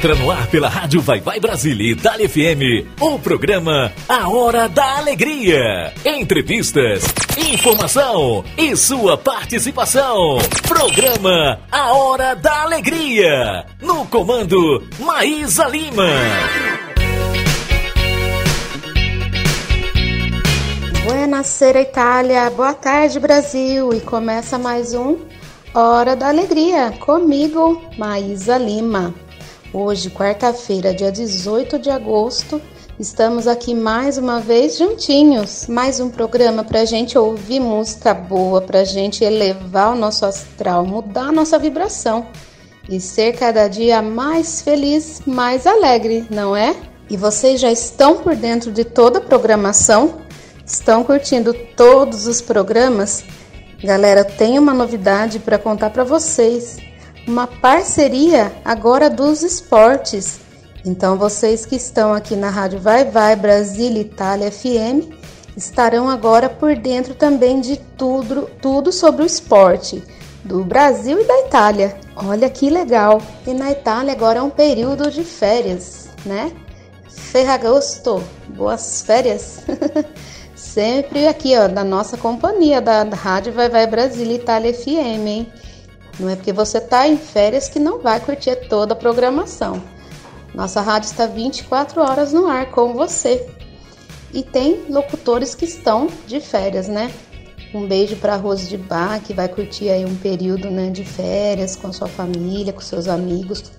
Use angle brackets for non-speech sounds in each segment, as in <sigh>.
Entra no ar pela Rádio Vai Vai Brasília e Itália FM. O programa A Hora da Alegria. Entrevistas, informação e sua participação. Programa A Hora da Alegria. No comando, Maísa Lima. Buonasera Itália, boa tarde Brasil e começa mais um Hora da Alegria comigo, Maísa Lima. Hoje, quarta-feira, dia 18 de agosto, estamos aqui mais uma vez juntinhos. Mais um programa para gente ouvir música boa, para gente elevar o nosso astral, mudar a nossa vibração e ser cada dia mais feliz, mais alegre, não é? E vocês já estão por dentro de toda a programação? Estão curtindo todos os programas? Galera, tem uma novidade para contar para vocês uma parceria agora dos esportes. Então, vocês que estão aqui na Rádio Vai Vai Brasília Itália FM estarão agora por dentro também de tudo, tudo sobre o esporte do Brasil e da Itália. Olha que legal! E na Itália agora é um período de férias, né? Ferragosto, boas férias! <laughs> Sempre aqui, ó, da nossa companhia, da Rádio Vai Vai Brasília Itália FM, hein? Não é porque você está em férias que não vai curtir toda a programação. Nossa rádio está 24 horas no ar com você. E tem locutores que estão de férias, né? Um beijo para Rose de Bar, que vai curtir aí um período né, de férias com sua família, com seus amigos.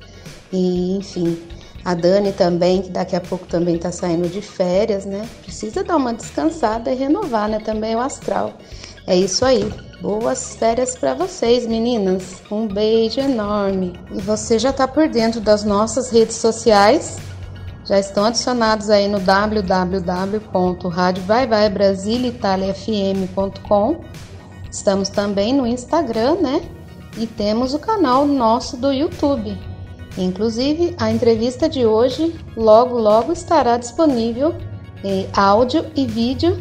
E, enfim, a Dani também, que daqui a pouco também está saindo de férias, né? Precisa dar uma descansada e renovar, né? Também o astral. É isso aí. Boas férias para vocês, meninas. Um beijo enorme. E você já está por dentro das nossas redes sociais? Já estão adicionados aí no www.radiovaivaibrasiliitaliafm.com. Estamos também no Instagram, né? E temos o canal nosso do YouTube. Inclusive, a entrevista de hoje logo logo estará disponível em áudio e vídeo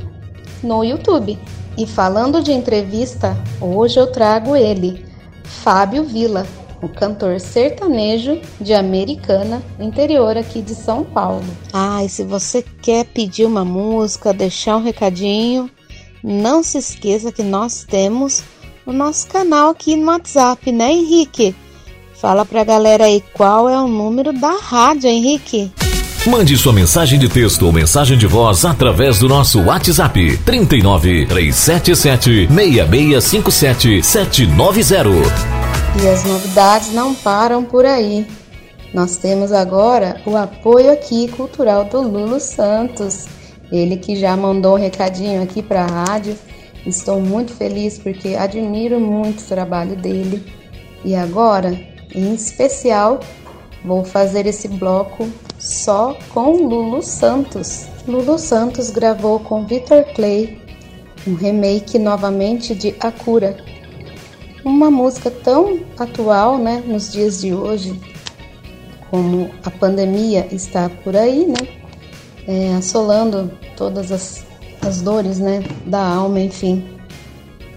no YouTube. E falando de entrevista, hoje eu trago ele, Fábio Vila, o cantor sertanejo de Americana, interior aqui de São Paulo. Ah, e se você quer pedir uma música, deixar um recadinho, não se esqueça que nós temos o nosso canal aqui no WhatsApp, né, Henrique? Fala pra galera aí qual é o número da rádio, Henrique. Mande sua mensagem de texto ou mensagem de voz através do nosso WhatsApp 39 377 6657 790. E as novidades não param por aí. Nós temos agora o apoio aqui cultural do Lulo Santos. Ele que já mandou um recadinho aqui para a rádio. Estou muito feliz porque admiro muito o trabalho dele. E agora, em especial, vou fazer esse bloco só com Lulu Santos. Lulu Santos gravou com Victor Clay um remake novamente de A Cura. Uma música tão atual, né, nos dias de hoje, como a pandemia está por aí, né, é, assolando todas as, as dores, né, da alma, enfim.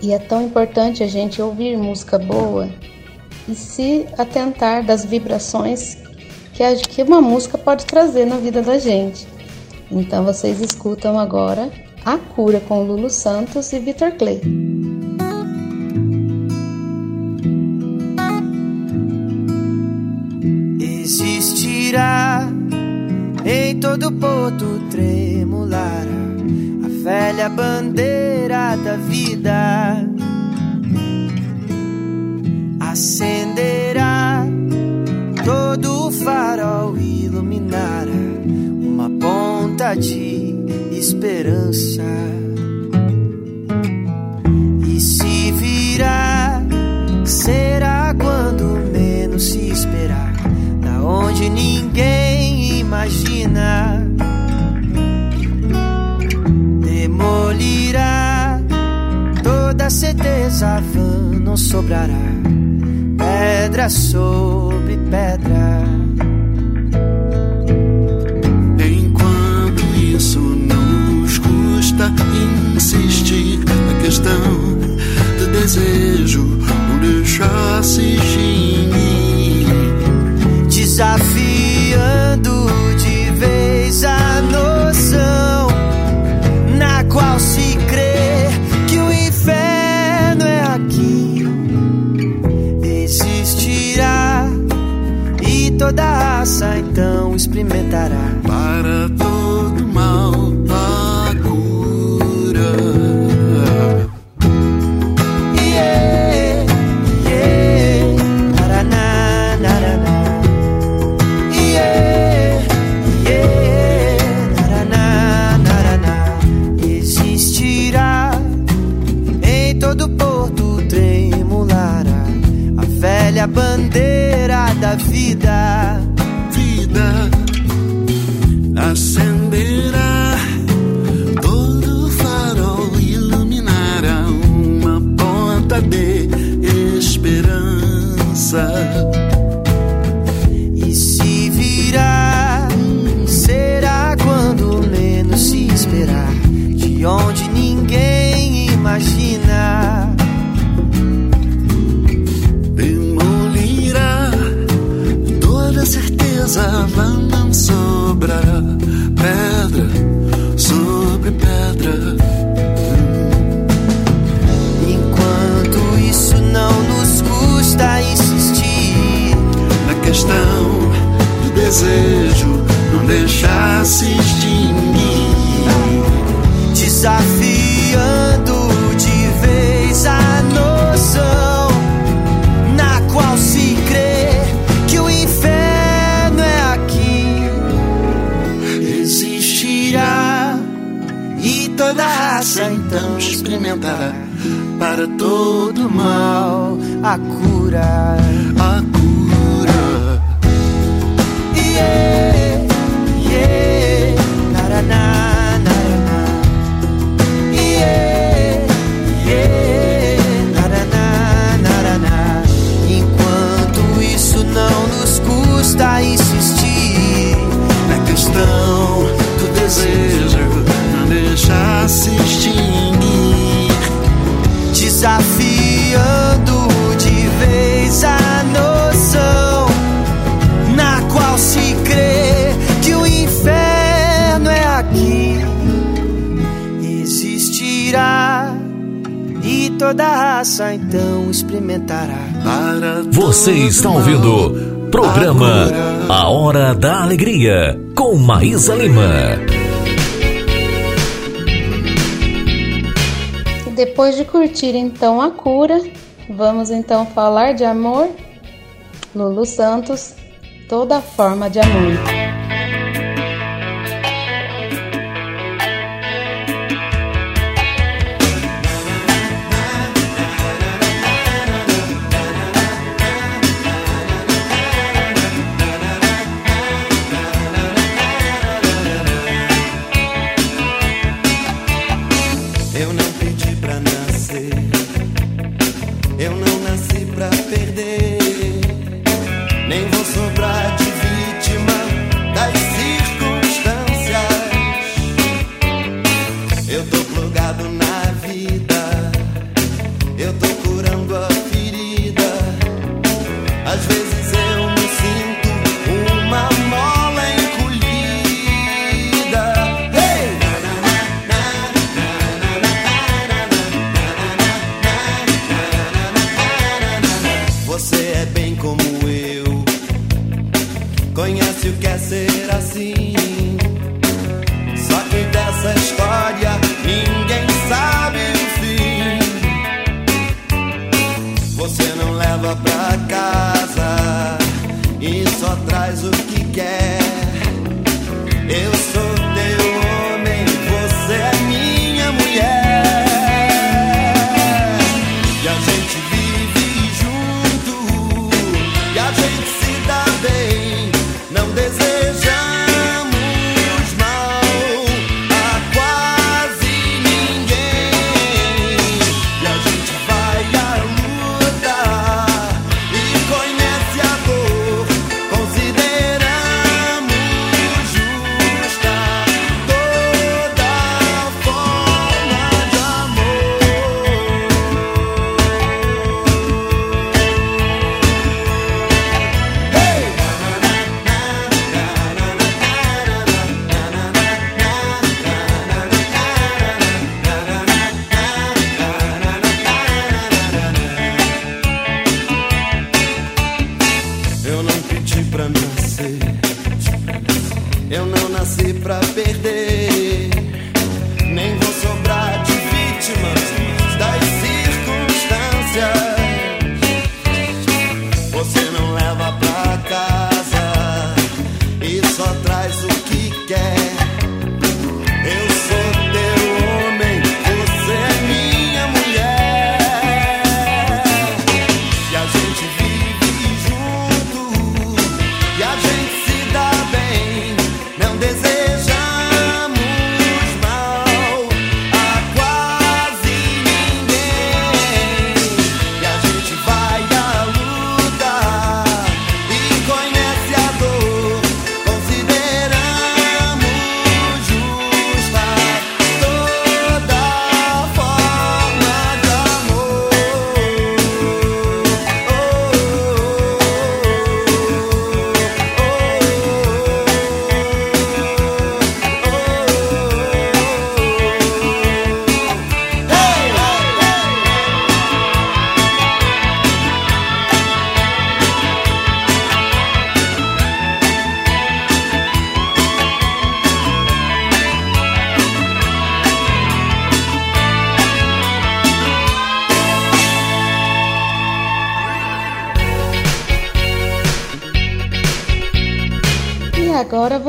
E é tão importante a gente ouvir música boa e se atentar das vibrações que, a, que uma música pode trazer na vida da gente. Então vocês escutam agora A Cura com Lulu Santos e Vitor Clay. Existirá em todo porto tremular a velha bandeira da vida acenderá todo farol iluminará uma ponta de esperança. E se virá, será quando menos se esperar, da onde ninguém imagina. Demolirá toda certeza vã não sobrará pedra sobre pedra. Enquanto isso não nos custa insistir na questão de desejo, não deixar se extinguir. Desafio toda raça então experimentará. Para todo mal a cura. Yeah, yeah, naraná, naraná. Yeah, yeah, naraná, naraná. Existirá em todo porto tremulará a velha bandeira da vida. Vida acenderá. Todo farol iluminará uma ponta de esperança. Lá não sobrará pedra sobre pedra. Enquanto isso não nos custa insistir, na questão do desejo não deixar se extinguir desafiando de vez a experimentará para todo mal a cura. a cura. Yeah, yeah, naraná, custa insistir, na questão do desejo não deixar se desafiando de vez a noção na qual se crê que o inferno é aqui. Existirá e toda raça então experimentará. para Você está ouvindo programa A Hora da Alegria com Maísa Lima. Depois de curtir então a cura, vamos então falar de amor. Lulu Santos, toda forma de amor.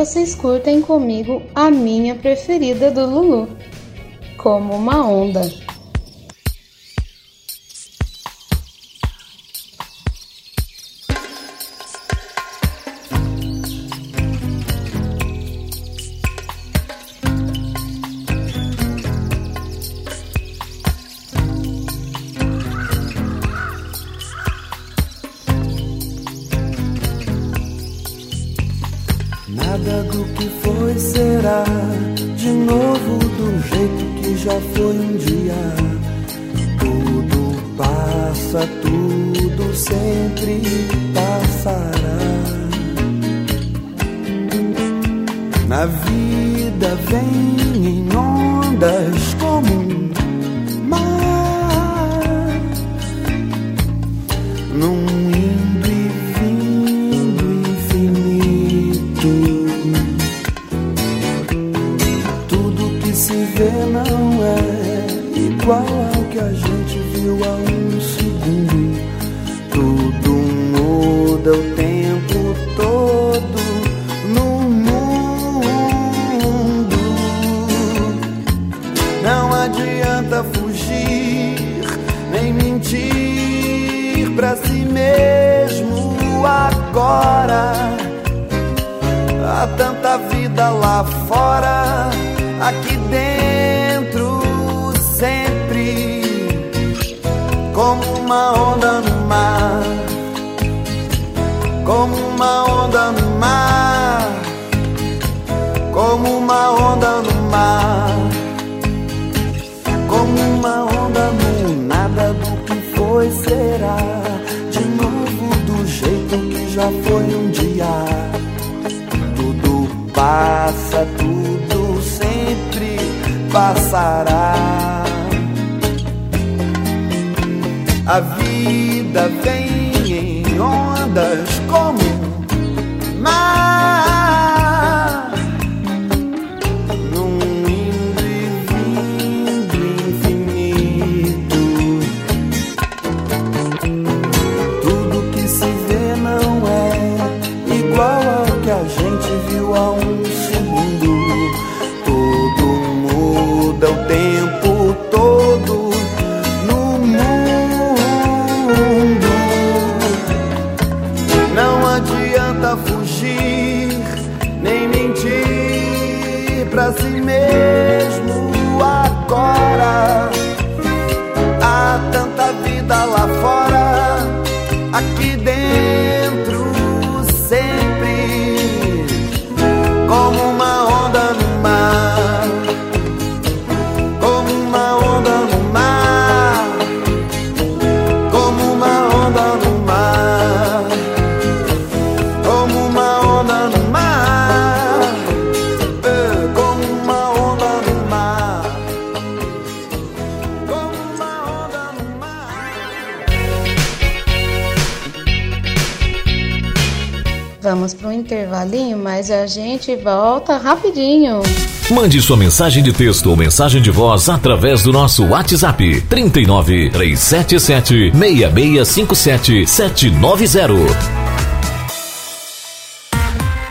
vocês curtem comigo a minha preferida do Lulu, como uma onda. fora. passará. A vida vem em ondas como mar. Vamos para um intervalinho, mas a gente volta rapidinho. Mande sua mensagem de texto ou mensagem de voz através do nosso WhatsApp 39 377 6657 790.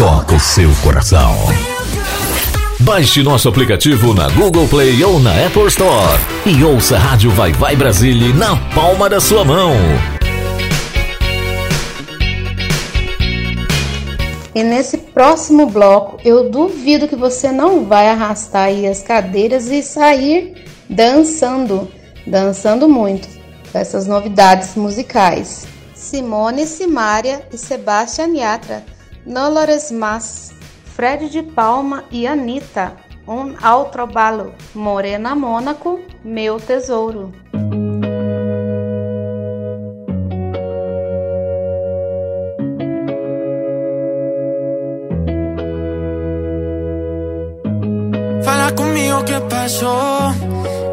toca o seu coração. Baixe nosso aplicativo na Google Play ou na Apple Store e ouça a Rádio Vai Vai Brasília na palma da sua mão. E nesse próximo bloco, eu duvido que você não vai arrastar aí as cadeiras e sair dançando, dançando muito com essas novidades musicais. Simone Simária e Sebastian Yatra Dolores Mas, Fred de Palma e Anitta, Um Outro Balo, Morena Mônaco, Meu Tesouro. Fala comigo que passou.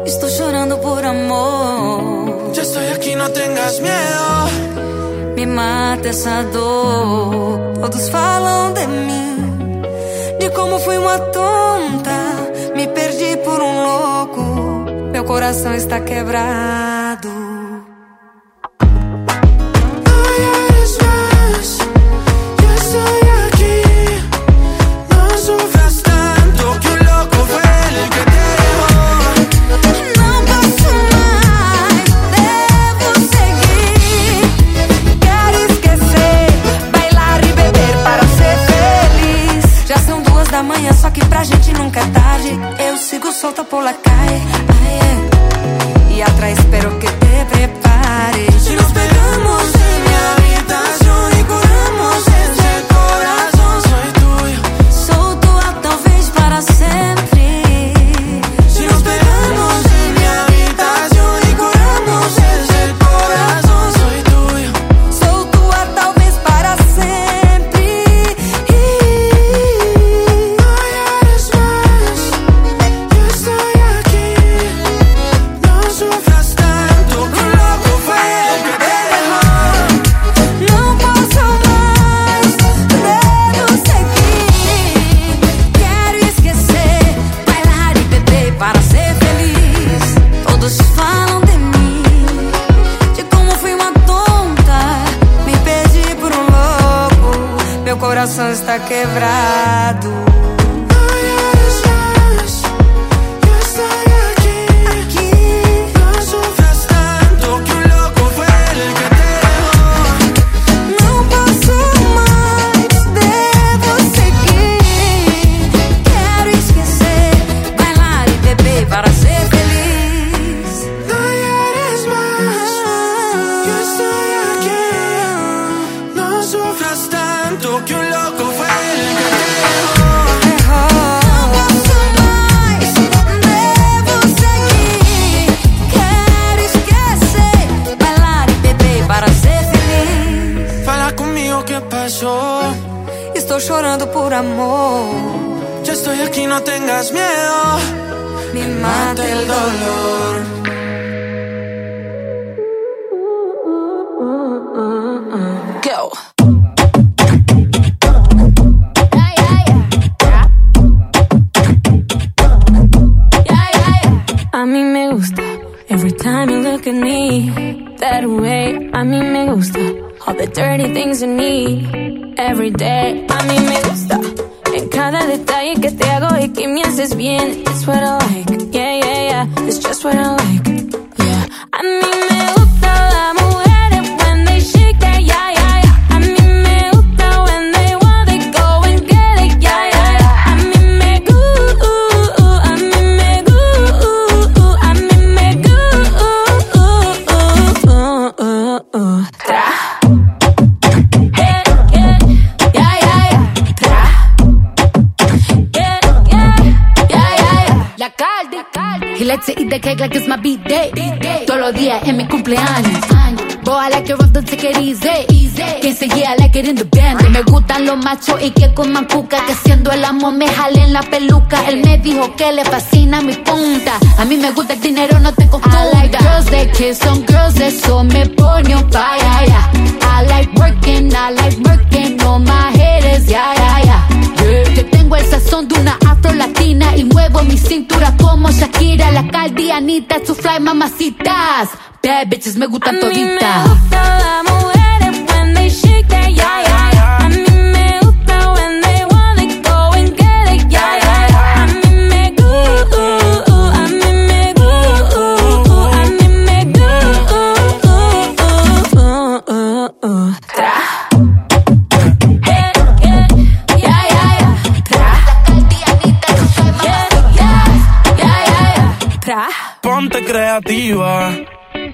Estou chorando por amor. Já estou aqui, não tenhas medo. Me mata essa dor. Todos falam de mim, de como fui uma tonta. Me perdi por um louco. Meu coração está quebrado. Que un loco fue el que te dejó. Não posso mais, devo seguir. Quero esquecer, bailar e beber para ser feliz. Fala conmigo qué pasó. Estou chorando por amor. Yo estoy aquí, no tengas miedo. Me mata el dolor. Day. Machos y que coman cuca. Que siendo el amo me jalen la peluca. Él me dijo que le fascina mi punta. A mí me gusta el dinero, no te confunda. I like girls that kiss on girls, eso me pone on fire. Yeah. I like working, I like working on my head is yeah, yeah, yeah. Que tengo el sazón de una afro latina y muevo mi cintura como Shakira, la caldianita, su fly mamacitas. Bad bitches me gustan toditas.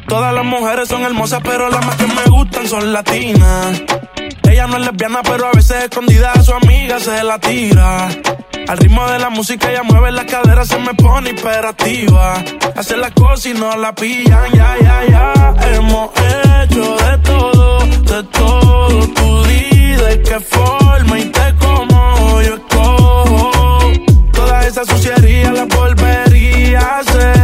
Todas las mujeres son hermosas, pero las más que me gustan son latinas. Ella no es lesbiana, pero a veces escondida a su amiga se la tira. Al ritmo de la música ella mueve la cadera, se me pone imperativa. Hace las cosas y no la pillan, ya, ya, ya. Hemos hecho de todo, de todo. Tú de qué forma y te como yo escojo. Toda esa suciería la volvería a hacer.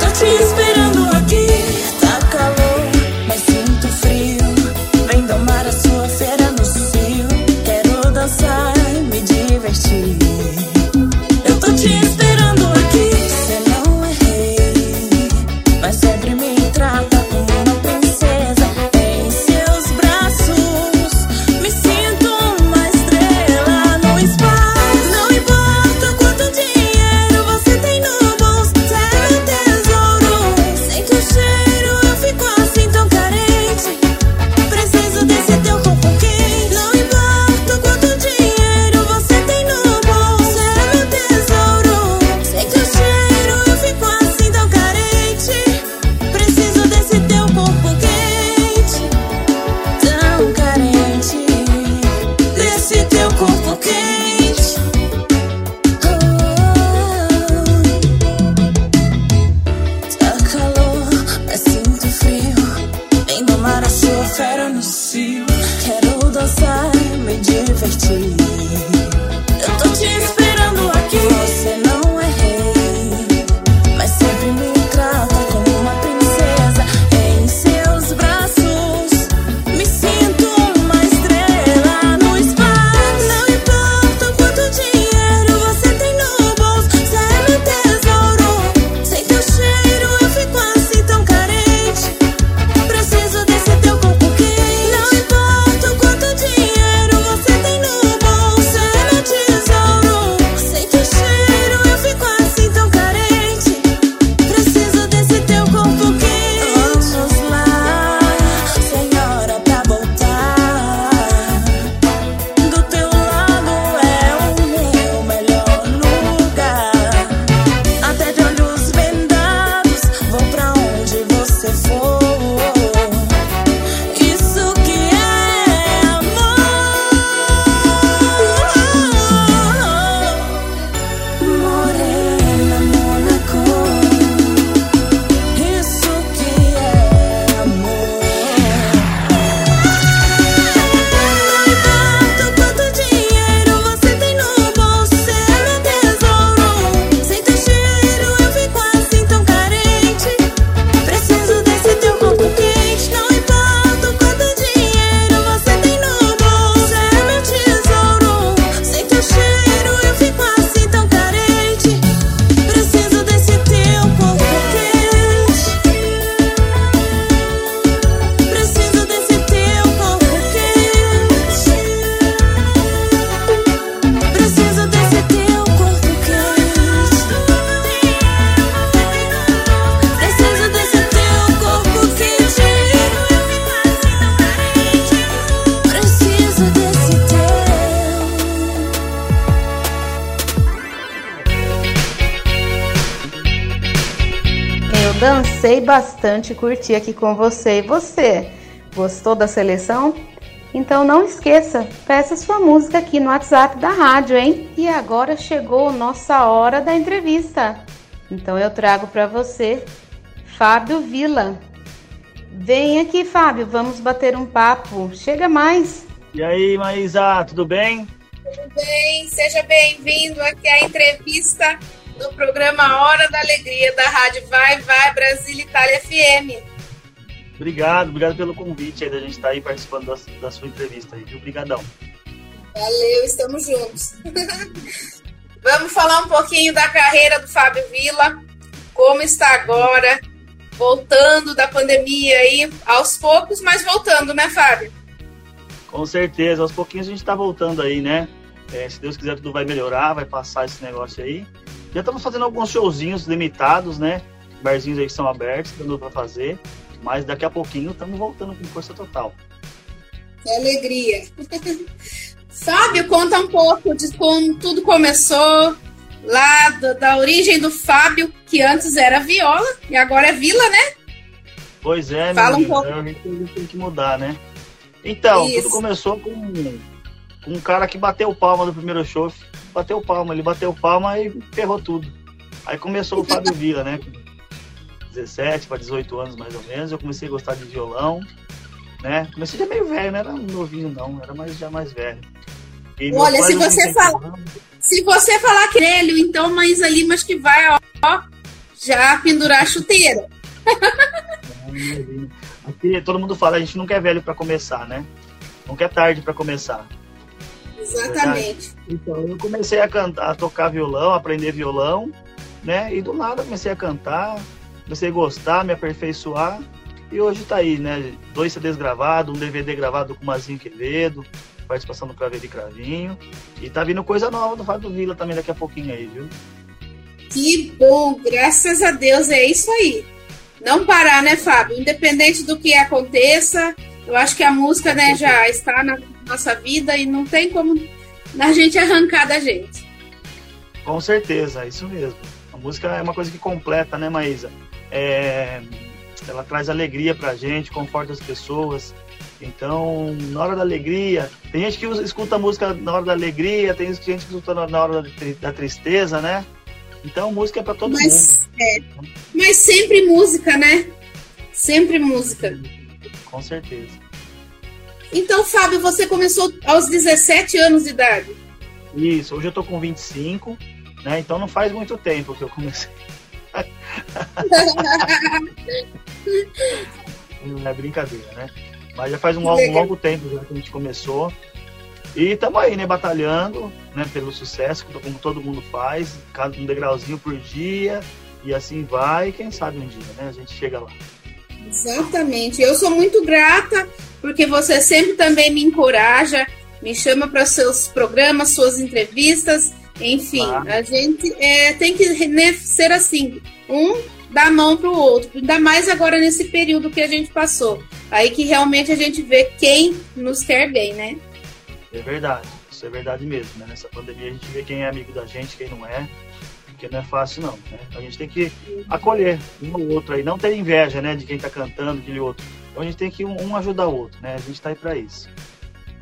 Touching spirit. Bastante, curti aqui com você. E você, gostou da seleção? Então não esqueça, peça sua música aqui no WhatsApp da rádio, hein? E agora chegou nossa hora da entrevista. Então eu trago para você Fábio Vila. Vem aqui, Fábio, vamos bater um papo. Chega mais. E aí, Maísa, tudo bem? Tudo bem, seja bem-vindo aqui à entrevista do programa Hora da Alegria da Rádio Vai Vai Brasil Itália FM. Obrigado, obrigado pelo convite aí da gente estar tá aí participando da, da sua entrevista aí, viu? Obrigadão. Valeu, estamos juntos. <laughs> Vamos falar um pouquinho da carreira do Fábio Vila, como está agora, voltando da pandemia aí, aos poucos, mas voltando, né, Fábio? Com certeza, aos pouquinhos a gente está voltando aí, né? É, se Deus quiser, tudo vai melhorar, vai passar esse negócio aí. Já estamos fazendo alguns showzinhos limitados, né? Barzinhos aí que são abertos, dando para fazer. Mas daqui a pouquinho estamos voltando com força total. Que alegria. <laughs> Fábio, conta um pouco de como tudo começou, lá do, da origem do Fábio, que antes era viola e agora é vila, né? Pois é, Fala um pouco. a gente tem que mudar, né? Então, Isso. tudo começou com, com um cara que bateu palma no primeiro show. Bateu palma, ele bateu palma e ferrou tudo. Aí começou o Fábio Vila, né? 17 para 18 anos mais ou menos, eu comecei a gostar de violão, né? Comecei já meio velho, não era novinho não, era mais, já mais velho. E Olha, se você falar, se você falar que é ele, então Maísa Limas que vai, ó, já pendurar a chuteira. Aqui todo mundo fala, a gente nunca é velho para começar, né? Nunca é tarde para começar. Exatamente. Então eu comecei a cantar, a tocar violão, aprender violão, né? E do nada comecei a cantar, comecei a gostar, me aperfeiçoar. E hoje tá aí, né? Dois CDs gravados, um DVD gravado com o Mazinho Quevedo, participação do Craveiro e Cravinho. E tá vindo coisa nova do Fábio Vila também daqui a pouquinho aí, viu? Que bom, graças a Deus, é isso aí. Não parar, né, Fábio? Independente do que aconteça, eu acho que a música, né, já está na nossa vida e não tem como a gente arrancar da gente. Com certeza, é isso mesmo. A música é uma coisa que completa, né, Maísa? É, ela traz alegria pra gente, conforta as pessoas. Então, na hora da alegria, tem gente que escuta a música na hora da alegria, tem gente que escuta na hora da tristeza, né? Então, música é para todo mas, mundo. É, mas sempre música, né? Sempre música. Com certeza. Então, Fábio, você começou aos 17 anos de idade. Isso, hoje eu tô com 25, né? Então não faz muito tempo que eu comecei. <laughs> Não é brincadeira, né? Mas já faz um longo, um longo tempo já que a gente começou. E estamos aí, né, batalhando, né, pelo sucesso, como todo mundo faz, um degrauzinho por dia, e assim vai, quem sabe um dia, né, a gente chega lá. Exatamente. Eu sou muito grata, porque você sempre também me encoraja, me chama para seus programas, suas entrevistas, enfim, ah. a gente é, tem que né, ser assim, um dá a mão para o outro, ainda mais agora nesse período que a gente passou. Aí que realmente a gente vê quem nos quer bem, né? É verdade, isso é verdade mesmo, né? Nessa pandemia a gente vê quem é amigo da gente, quem não é, porque não é fácil não, né? A gente tem que acolher um ou outro aí, não ter inveja, né, de quem tá cantando, de outro. Então a gente tem que um, ajudar o outro, né? A gente tá aí para isso.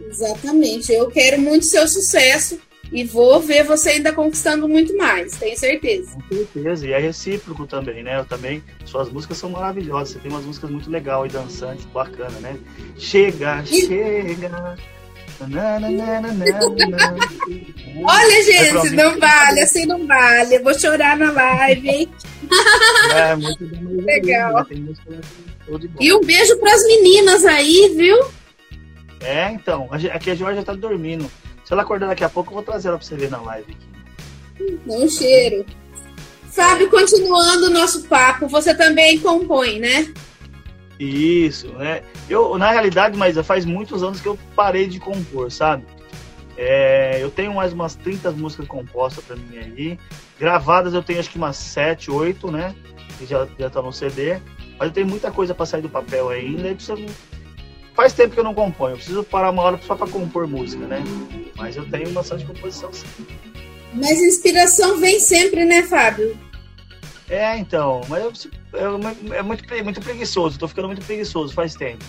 Exatamente. Eu quero muito seu sucesso e vou ver você ainda conquistando muito mais, tenho certeza. Com certeza, e é recíproco também, né? Eu também, suas músicas são maravilhosas, você tem umas músicas muito legais e dançantes, bacana, né? Chega, e... chega. Olha, gente, não vale, assim não vale. Eu vou chorar na live, hein? É, muito legal. E um beijo para as meninas aí, viu? É, então. Aqui a Jorge tá dormindo. Se ela acordar daqui a pouco, eu vou trazer ela para você ver na live aqui. Não cheiro. Fábio, continuando o nosso papo, você também compõe, né? Isso, né? Eu, na realidade, mas faz muitos anos que eu parei de compor, sabe? É, eu tenho mais umas 30 músicas compostas para mim aí. Gravadas eu tenho acho que umas 7, 8, né? Que já, já tá no CD. Mas eu tenho muita coisa para sair do papel ainda. Preciso... Faz tempo que eu não componho. Eu preciso parar uma hora só para compor música, né? Mas eu tenho bastante composição sim. Mas inspiração vem sempre, né, Fábio? É, então. Mas eu é, é muito, muito preguiçoso, tô ficando muito preguiçoso faz tempo.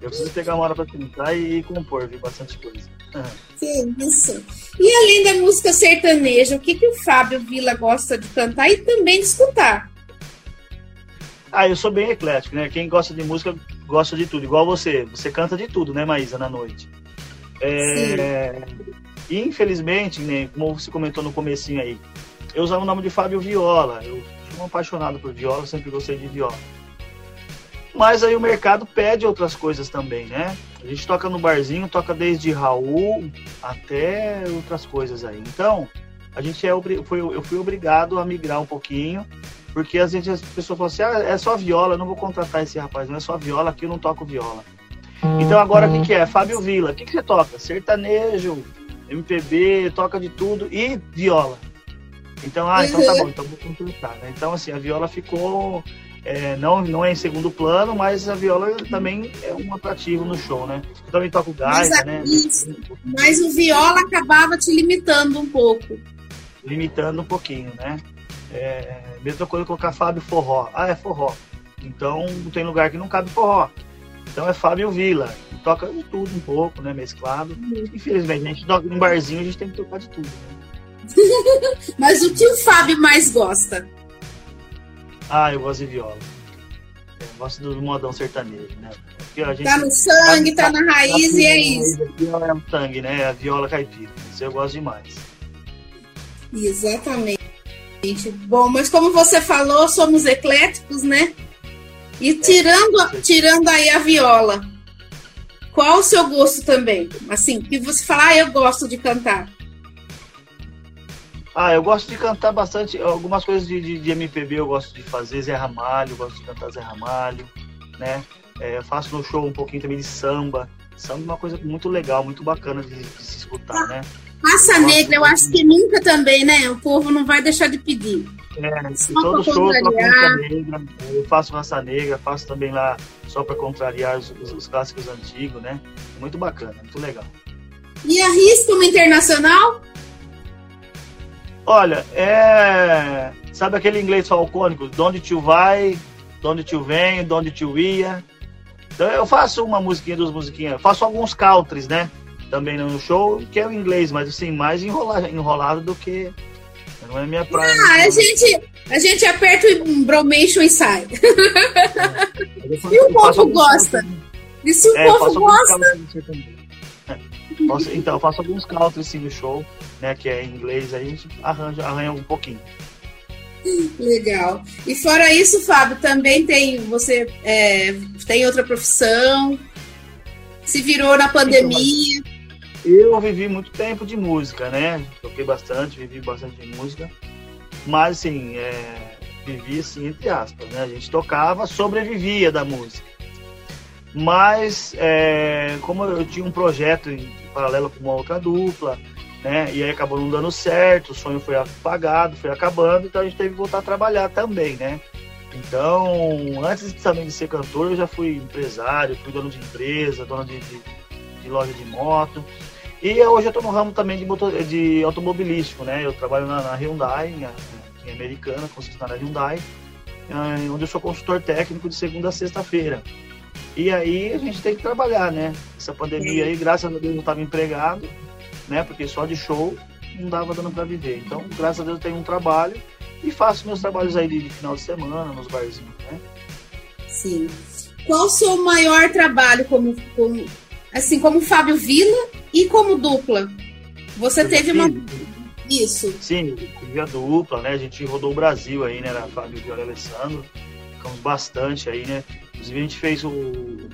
Eu preciso pegar uma hora pra tentar e, compor, viu? Bastante coisa. <laughs> Que isso. E além da música sertaneja, o que, que o Fábio Vila gosta de cantar e também de escutar? Ah, eu sou bem eclético, né? Quem gosta de música gosta de tudo, igual você. Você canta de tudo, né, Maísa, na noite. É... Infelizmente, né, como você comentou no comecinho aí, eu usava o nome de Fábio Viola. Eu um apaixonado por viola, sempre gostei de viola. Mas aí o mercado pede outras coisas também, né? A gente toca no barzinho, toca desde Raul até outras coisas aí. Então, a gente é foi, eu fui obrigado a migrar um pouquinho, porque às vezes as pessoas falam assim, ah, é só viola, eu não vou contratar esse rapaz, não é só viola, aqui eu não toco viola. Então agora o que, que é? Fábio Vila, o que, que você toca? Sertanejo, MPB, toca de tudo e viola. Então, ah, então tá bom, então vou contratar. Né? Então, assim, a viola ficou. é, não, não é em segundo plano, mas a viola também é um atrativo no show, né? Eu também toco gaita, né? isso. Mas o viola acabava te limitando um pouco. limitando um pouquinho, né? É, mesma coisa colocar Fábio Forró. Ah, é forró. Então tem lugar que não cabe forró. Então é Fábio Vila. Toca de tudo um pouco, né? Mesclado. Infelizmente, a gente toca em barzinho, a gente tem que tocar de tudo. né? <laughs> Mas o que o Fábio mais gosta? Ah, eu gosto de viola. Eu gosto do modão sertanejo, né? Porque a gente- Tá no sangue, tá na raiz e é isso. A viola é o sangue, né? A viola caipira. Isso eu gosto demais. Exatamente. Bom, mas como você falou, somos ecléticos, né? E tirando, a- tirando aí a viola, qual o seu gosto também? Assim, que você fala, ah, eu gosto de cantar. Ah, eu gosto de cantar bastante, algumas coisas de, de, de MPB eu gosto de fazer, Zé Ramalho, gosto de cantar Zé Ramalho, né? É, faço no show um pouquinho também de samba. Samba é uma coisa muito legal, muito bacana de, de se escutar, né? Raça Negra, eu acho que nunca também, né? O povo não vai deixar de pedir. É, Só todo show contrariar. Negra, eu faço Raça Negra, faço também lá só para contrariar os, os- os clássicos antigos, né? Muito bacana, muito legal. E arrisca uma internacional? Olha, é. Sabe aquele inglês falcônico? De onde tio vai, de onde tio vem, de onde tio ia. Então eu faço uma musiquinha, duas musiquinhas. Faço alguns countries, né? Também no show, que é o inglês, mas assim, mais enrola- enrolado do que. Não é minha praia. Ah, a gente, a gente aperta o bromation e sai. <laughs> E o faço povo gosta. E se o É, povo faço gosta, <laughs> então, eu faço alguns countries sim no show, né? Que é em inglês, aí a gente arranja, arranha um pouquinho. Legal. E fora isso, Fábio, também tem você é, tem outra profissão? Se virou na pandemia? Eu vivi muito tempo de música, né? Toquei bastante, vivi bastante de música. Mas, assim, é, vivi, assim, entre aspas, né? A gente tocava, sobrevivia da música. Mas, é, como eu tinha um projeto em paralelo com uma outra dupla, né? E aí acabou não dando certo, o sonho foi apagado, foi acabando, então a gente teve que voltar a trabalhar também, né? Então, antes também de ser cantor, eu já fui empresário, fui dono de empresa, dono de, de, de loja de moto. E hoje eu estou no ramo também de, motor, de automobilístico, né? Eu trabalho na, na Hyundai, em, em Americana, concessionária Hyundai, eh, onde eu sou consultor técnico de segunda a sexta-feira. E aí a gente tem que trabalhar, né? Essa pandemia aí, graças a Deus, eu estava empregado, né? Porque só de show não dava dando para viver. Então, graças a Deus, eu tenho um trabalho e faço meus trabalhos aí de, final de semana, nos barzinhos, né? Sim. Qual o seu maior trabalho como, como assim como Fábio Vila e como dupla? Você Eu teve uma isso? Sim, tive a dupla, né? A gente rodou o Brasil aí, né? Era Fábio Viola e Alessandro. Ficamos bastante aí, né? Inclusive a gente fez o.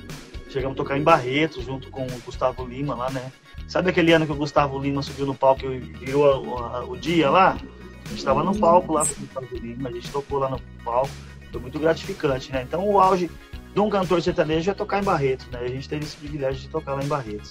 Chegamos a tocar em Barretos junto com o Gustavo Lima lá, né? Sabe aquele ano que o Gustavo Lima subiu no palco e virou a- a- o dia lá? A gente estava no palco lá com o Gustavo Lima, a gente tocou lá no palco. Foi muito gratificante, né? Então o auge de um cantor sertanejo é tocar em Barretos, né? A gente teve esse privilégio de tocar lá em Barretos.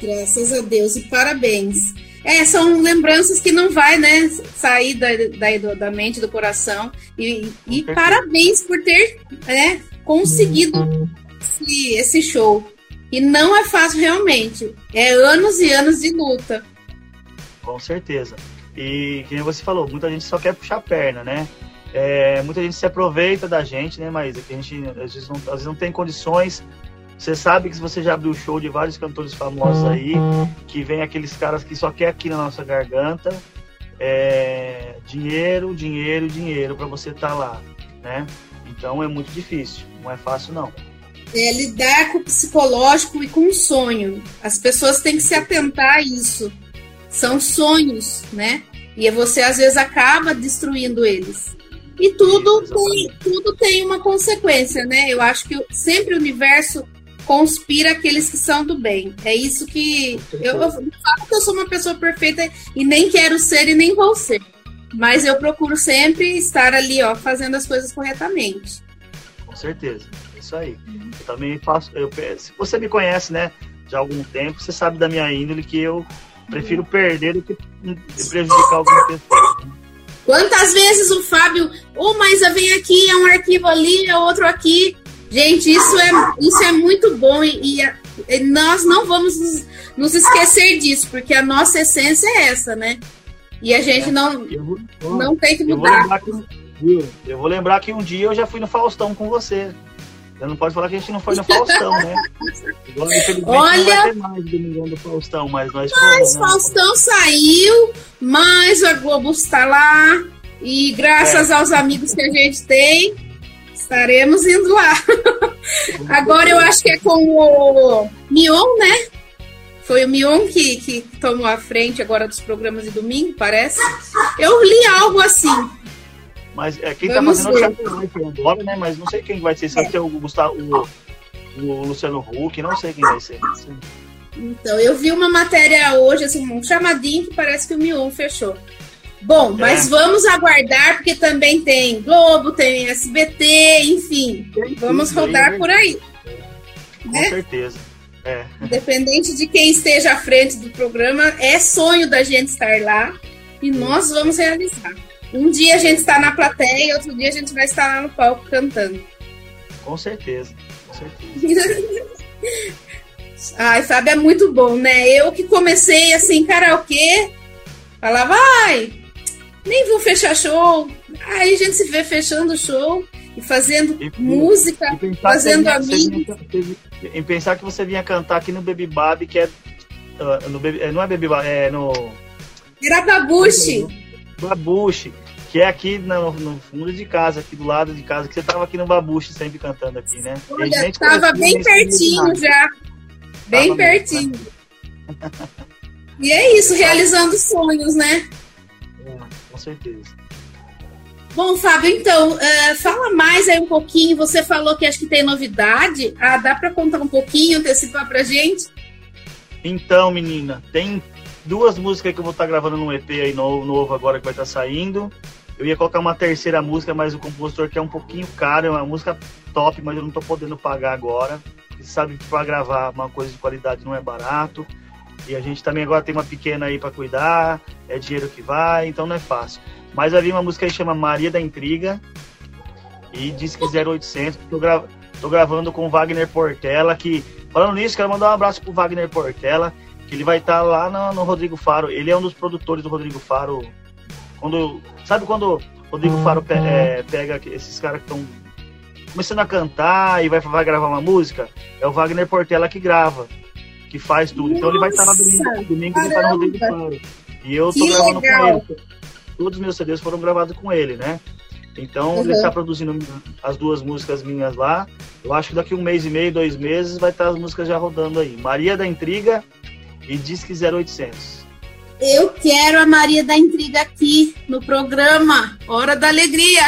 Graças a Deus e parabéns. É, são lembranças que não vai, né, sair da, da, da mente, do coração. E, e parabéns por ter né, conseguido esse, esse show. E não é fácil realmente. É anos e anos de luta. Com certeza. E nem você falou, muita gente só quer puxar a perna, né? É, muita gente se aproveita da gente, né? Mas é que a gente às vezes, não, às vezes não tem condições. Você sabe que se você já abriu show de vários cantores famosos aí, que vem aqueles caras que só quer aqui na nossa garganta, é, dinheiro, dinheiro, dinheiro para você estar tá lá, né? Então é muito difícil, não é fácil não. É lidar com o psicológico e com o sonho. As pessoas têm que se atentar a isso. São sonhos, né? E você às vezes acaba destruindo eles. E tudo tem, tudo tem uma consequência, né? Eu acho que sempre o universo conspira aqueles que são do bem. É isso que. Eu, eu falo que eu sou uma pessoa perfeita e nem quero ser e nem vou ser. Mas eu procuro sempre estar ali, ó, fazendo as coisas corretamente. Com certeza. É isso aí. Eu também faço. Eu, se você me conhece, né, de algum tempo, você sabe da minha índole que eu prefiro perder do que prejudicar alguma pessoa. Quantas vezes o Fábio, ô, oh, mas vem aqui, é um arquivo ali, é outro aqui. Gente, isso é, isso é muito bom e, e nós não vamos nos, nos, esquecer disso, porque a nossa essência é essa, né? E a gente não, vou, não tem que mudar. Eu vou, que, eu vou lembrar que um dia eu já fui no Faustão com você. Você não pode falar que a gente não foi no Faustão, né? <laughs> Agora, Olha, não mais Domingão do Faustão, mas nós Mas fomos, né? Faustão saiu, mas a Globo está lá. E graças é. aos amigos que a gente tem, estaremos indo lá. <laughs> Agora eu acho que é com o Mion, né? Foi o Mion que, que tomou a frente agora dos programas de domingo, parece. Eu li algo assim. Mas é, quem tá Vamos tá fazendo ver. é o Thiago né? Mas não sei quem vai ser. Sabe é. que é o Gustavo, o, o Luciano Huck, não sei quem vai ser. Então, eu vi uma matéria hoje, assim, um chamadinho que parece que o Mion fechou. Bom, é. mas vamos aguardar, porque também tem Globo, tem SBT, enfim. Tem vamos rodar aí, por aí. Com né? certeza. É. Independente de quem esteja à frente do programa, é sonho da gente estar lá e nós vamos realizar. Um dia a gente está na plateia, outro dia a gente vai estar lá no palco cantando. Com certeza, com certeza. <laughs> Ai, Fábio, é muito bom, né? Eu que comecei assim, karaokê, falava, vai, nem vou fechar show. Aí a gente se vê fechando o show e fazendo e, música, e fazendo amigos. Em pensar que você vinha cantar aqui no Baby Bab, que é. Uh, no Baby, não é Baby Bab, é no. Era Babuche. Babuche, que é aqui no, no, fundo de casa, aqui do lado de casa, que você tava aqui no Babuche sempre cantando aqui, né? Olha, tava bem pertinho já. Bem tava pertinho. Mesmo, e é isso, realizando sonhos, né? É, com certeza. Bom, Fábio, então, uh, fala mais aí um pouquinho. Você falou que acho que tem novidade. Ah, dá para contar um pouquinho, antecipar pra gente? Então, menina, tem duas músicas que eu vou estar tá gravando num EP aí novo, novo agora que vai estar tá saindo. Eu ia colocar uma terceira música, mas o compositor quer um pouquinho caro, é uma música top, mas eu não tô podendo pagar agora. Você sabe que para gravar uma coisa de qualidade não é barato. E a gente também agora tem uma pequena aí para cuidar, é dinheiro que vai, então não é fácil. Mas havia uma música que chama Maria da Intriga e diz que 0800. Tô, gra tô gravando com o Wagner Portela, que falando nisso, quero mandar um abraço pro Wagner Portela que ele vai estar tá lá no, no, Rodrigo Faro. Ele é um dos produtores do Rodrigo Faro. Quando sabe quando o Rodrigo Faro pe, é, pega esses caras que estão começando a cantar e vai, vai gravar uma música, é o Wagner Portela que grava, que faz tudo. Nossa, então ele vai estar lá domingo, domingo ele tá no Rodrigo Faro. E eu tô que gravando legal. com ele. Todos os meus CDs foram gravados com ele, né? Então uhum. ele está produzindo as duas músicas minhas lá. Eu acho que daqui um mês e meio, dois meses, vai estar as músicas já rodando aí. Maria da Intriga e Disque 0800. Eu quero a Maria da Intriga aqui no programa Hora da Alegria.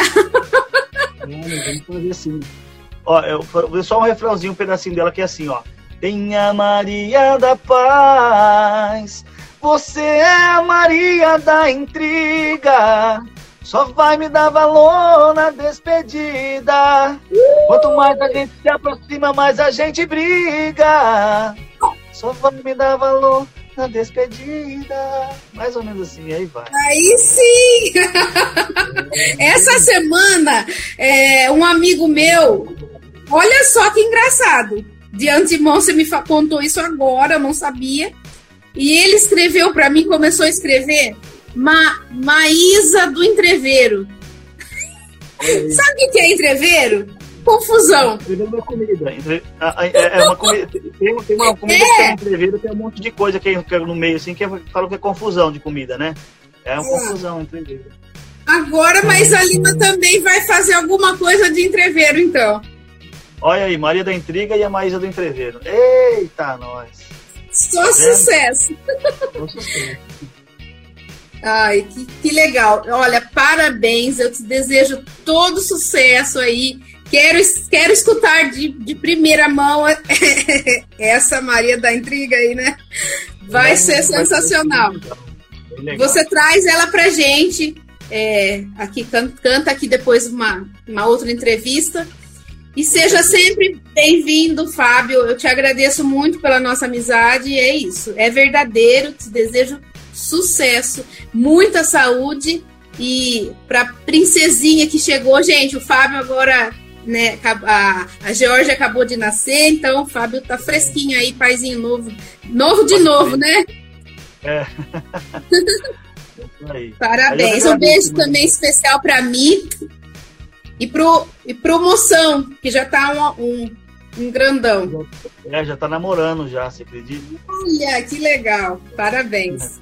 vamos fazer assim. Ó, eu vou só um refrãozinho, um pedacinho dela que é assim, ó. Tem a Maria da Paz, você é a Maria da Intriga. Só vai me dar valor na despedida. Quanto mais a gente se aproxima, mais a gente briga. Só vai me dar valor na despedida. Mais ou menos assim, aí vai. Aí sim! <laughs> Essa semana, é, um amigo meu, olha só que engraçado. De antemão, você me contou isso agora, eu não sabia. E ele escreveu para mim, começou a escrever Ma Maísa do Entreveiro. Sabe o que é entreveiro? Confusão. Entreveiro é comida. Entre- a- a- É é uma comida. Tem, tem uma comida que é entreveiro, tem um monte de coisa que é no meio, assim, que é, falam que é confusão de comida, né? É uma É. confusão entreveiro. Agora, mas a Lima também vai fazer alguma coisa de entreveiro, então. Olha aí, Maria da Intriga e a Maísa do Entreveiro. Eita, nós. Só Tá sucesso. Foi sucesso. Ai, que, que legal. Olha, parabéns. Eu te desejo todo sucesso aí. Quero, quero escutar de, de primeira mão <laughs> essa Maria da Intriga aí, né? Vai ser sensacional. Bem legal. Você traz ela pra gente. é, aqui can- canta aqui depois uma, uma outra entrevista. E seja sempre bem-vindo, Fábio. Eu te agradeço muito pela nossa amizade. E é isso. É verdadeiro. Te desejo sucesso, muita saúde. E pra princesinha que chegou, gente, o Fábio agora. Né, a, a Georgia acabou de nascer, então o Fábio tá fresquinho aí, paizinho novo. Novo de novo, né? É. <laughs> Aí. Parabéns. Um beijo também especial para mim e pro, e pro Moção, que já tá um, um, um grandão. É, já tá namorando já, você acredita? Olha, que legal. Parabéns.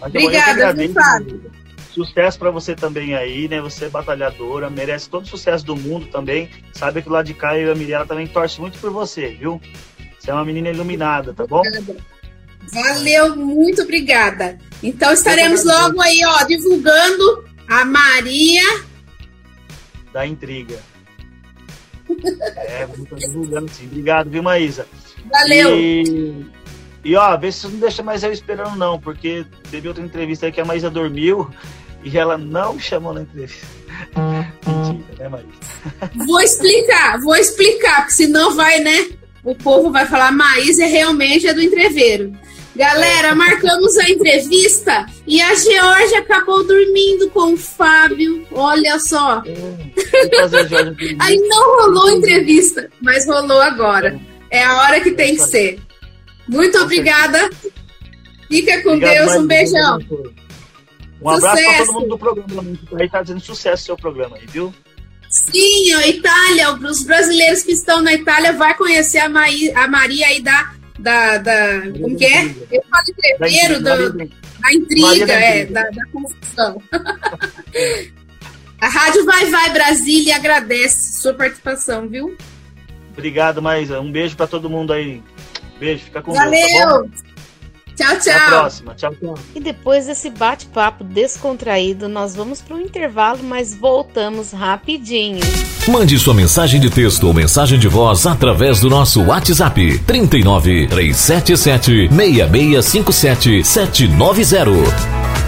Obrigada, viu. Fábio? Sucesso pra você também aí, né? Você é batalhadora, merece todo o sucesso do mundo também. Sabe que lá de cá eu e a Mirella também torce muito por você, viu? Você é uma menina iluminada, tá bom? Valeu, muito obrigada. Então estaremos logo aí, ó, divulgando a Maria. Da intriga. É, estar divulgando sim. Obrigado, viu, Maísa? Valeu. E, e ó, vê se você não deixa mais eu esperando, não, porque teve outra entrevista aí que a Maísa dormiu e ela não me chamou na entrevista. Mentira, né, Maísa? Vou explicar, vou explicar, porque senão vai, né? O povo vai falar, Maísa é realmente é do entreveiro. Galera, marcamos a entrevista e a Georgia acabou dormindo com o Fábio. Olha só. Aí não rolou a entrevista, mas rolou agora. É a hora que tem que ser. Muito obrigada. Fica com Obrigado, Deus, um beijão. Um abraço pra Sucesso. todo mundo do programa. que Aí tá dizendo sucesso o seu programa aí, viu? Sim, a Itália, os brasileiros que estão na Itália vai conhecer a Maria aí da, da, da- Como que é? Eu falo entreveiro, Da do, intriga. da intriga, da é, da, da confusão. <laughs> a Rádio Vai Vai Brasília agradece sua participação, viu? Obrigado, Maísa. Um beijo pra todo mundo aí. Beijo, fica com Deus, tá Valeu! bom? Tchau, Até a tchau! próxima. Tchau, tchau. E depois desse bate-papo descontraído, nós vamos para o intervalo, mas voltamos rapidinho. Mande sua mensagem de texto ou mensagem de voz através do nosso WhatsApp 39 377 6657 790.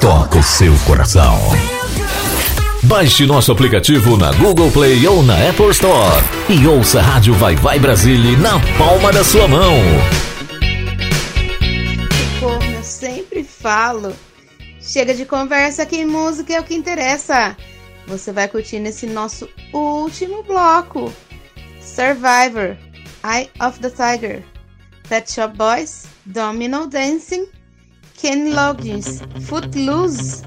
toca o seu coração. Baixe nosso aplicativo na Google Play ou na Apple Store e ouça a Rádio Vai Vai Brasília na palma da sua mão. Como eu sempre falo, chega de conversa que música é o que interessa. Você vai curtir nesse nosso último bloco. Survivor, Eye of the Tiger, Pet Shop Boys, Domino Dancing, Kenny Loggins, Footloose.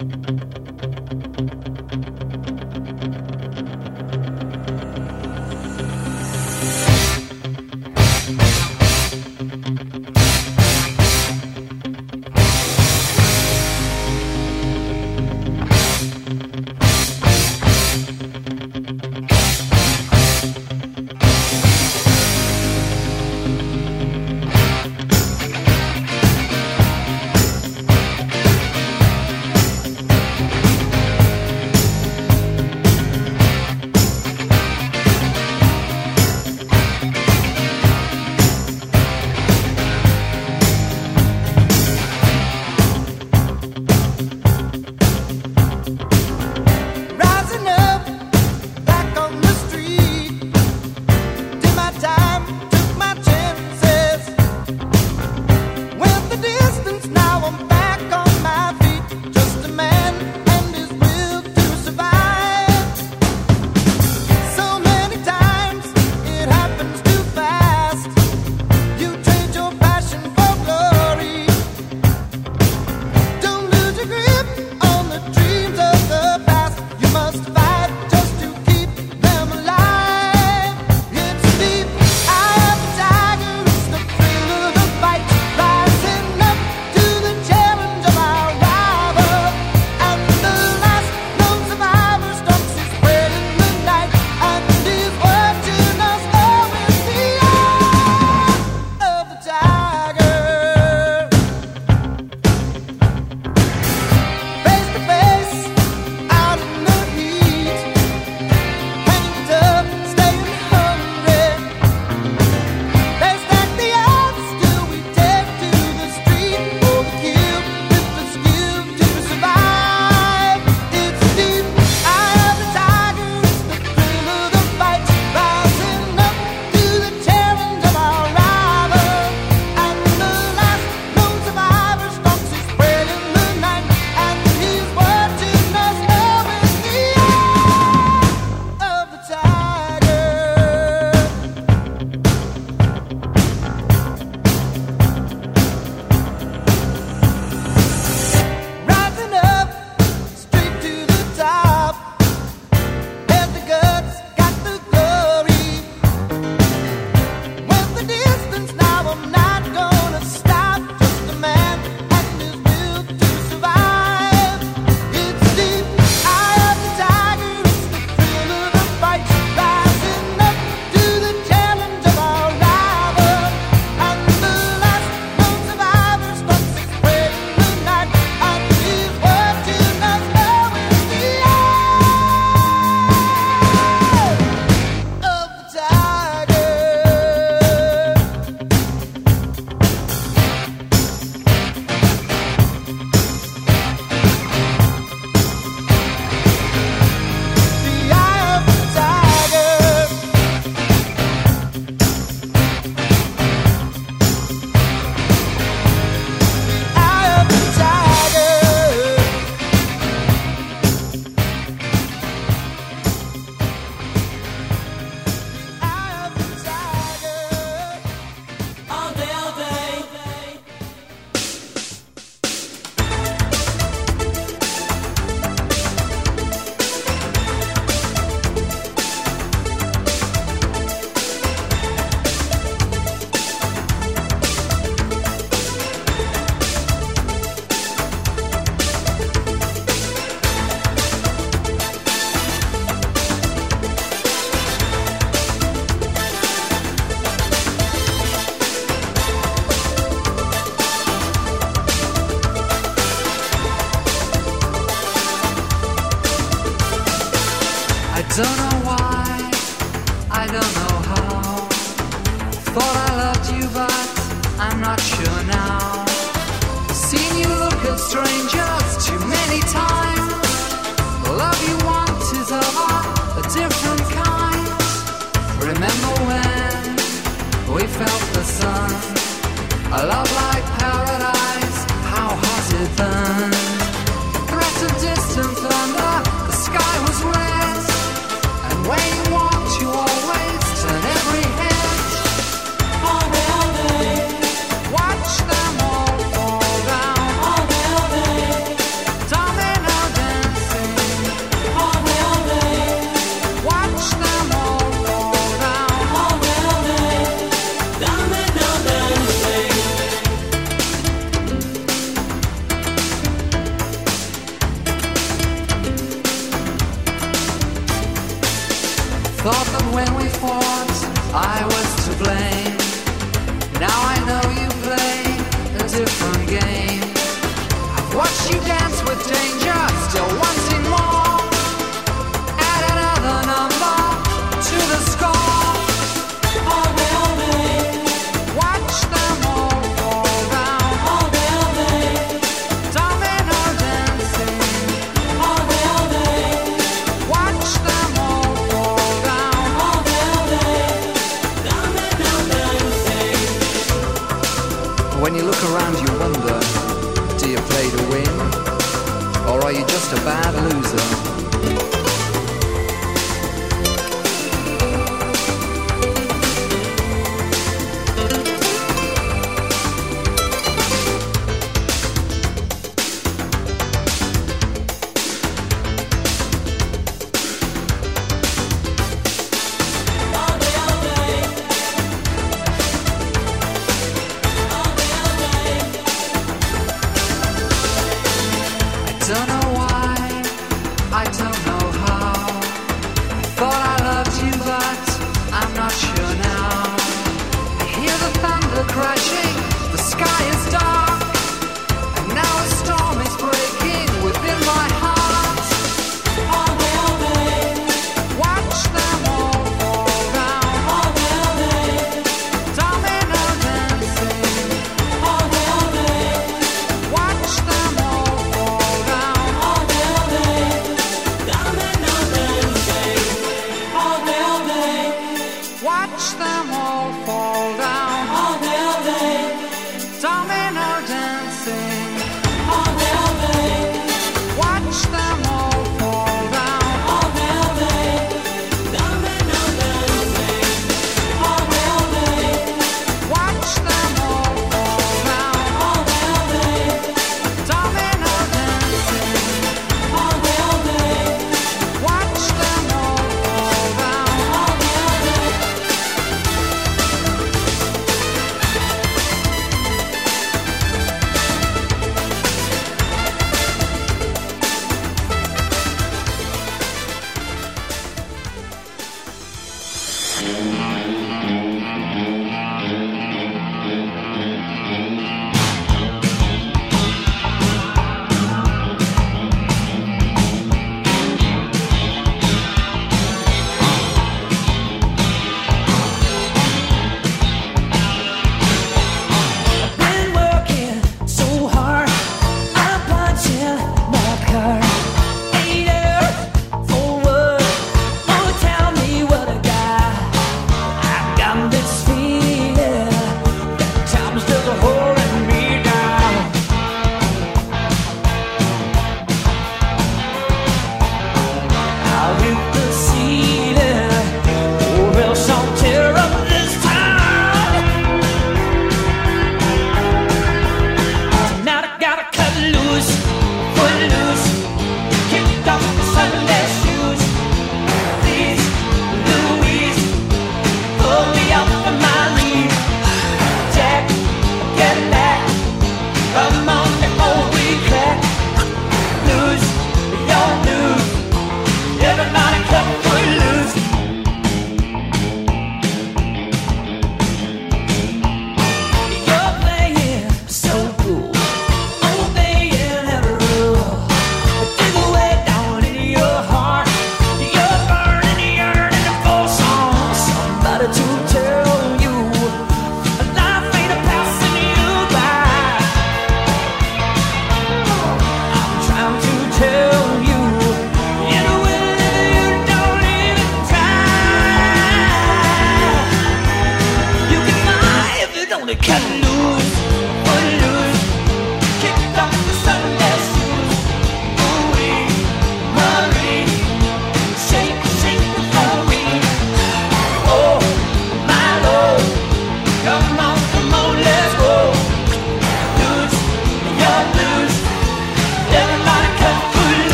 you're just a bad loser.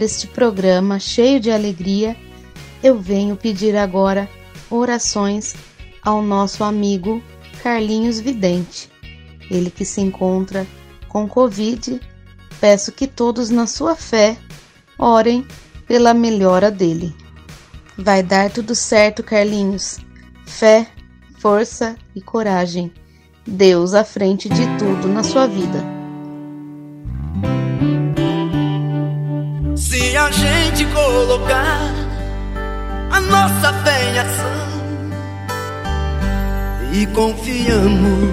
Este programa cheio de alegria, eu venho pedir agora orações ao nosso amigo Carlinhos Vidente. Ele que se encontra com Covid, peço que todos na sua fé orem pela melhora dele. Vai dar tudo certo, Carlinhos. Fé, força e coragem. Deus à frente de tudo na sua vida. A gente colocar a nossa fé em ação. E confiamos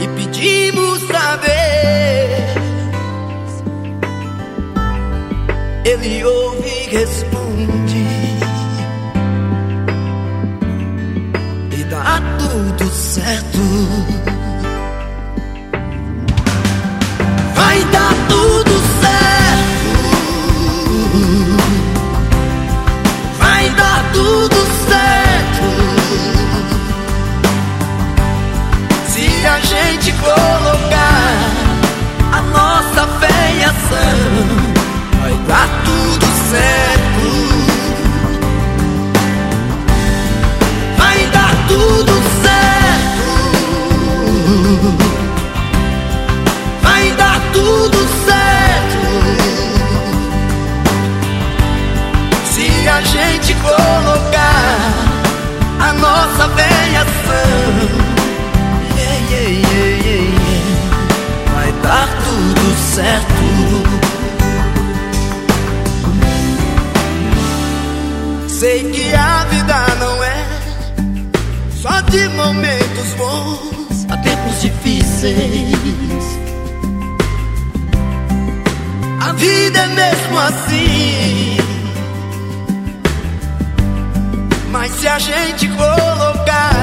e pedimos Deus, Ele ouve e responde. E dá tudo certo. Vai dar tudo certo. Vai dar tudo certo. Se a gente colocar de momentos bons, há tempos difíceis. A vida é mesmo assim. Mas se a gente colocar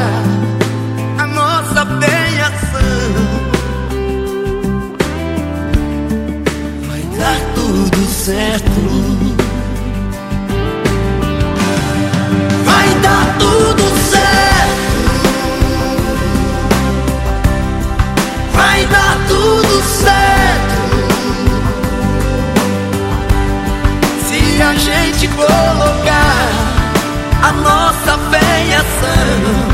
a nossa fé em ação, vai dar tudo certo. Gente colocar. A nossa fé em ação,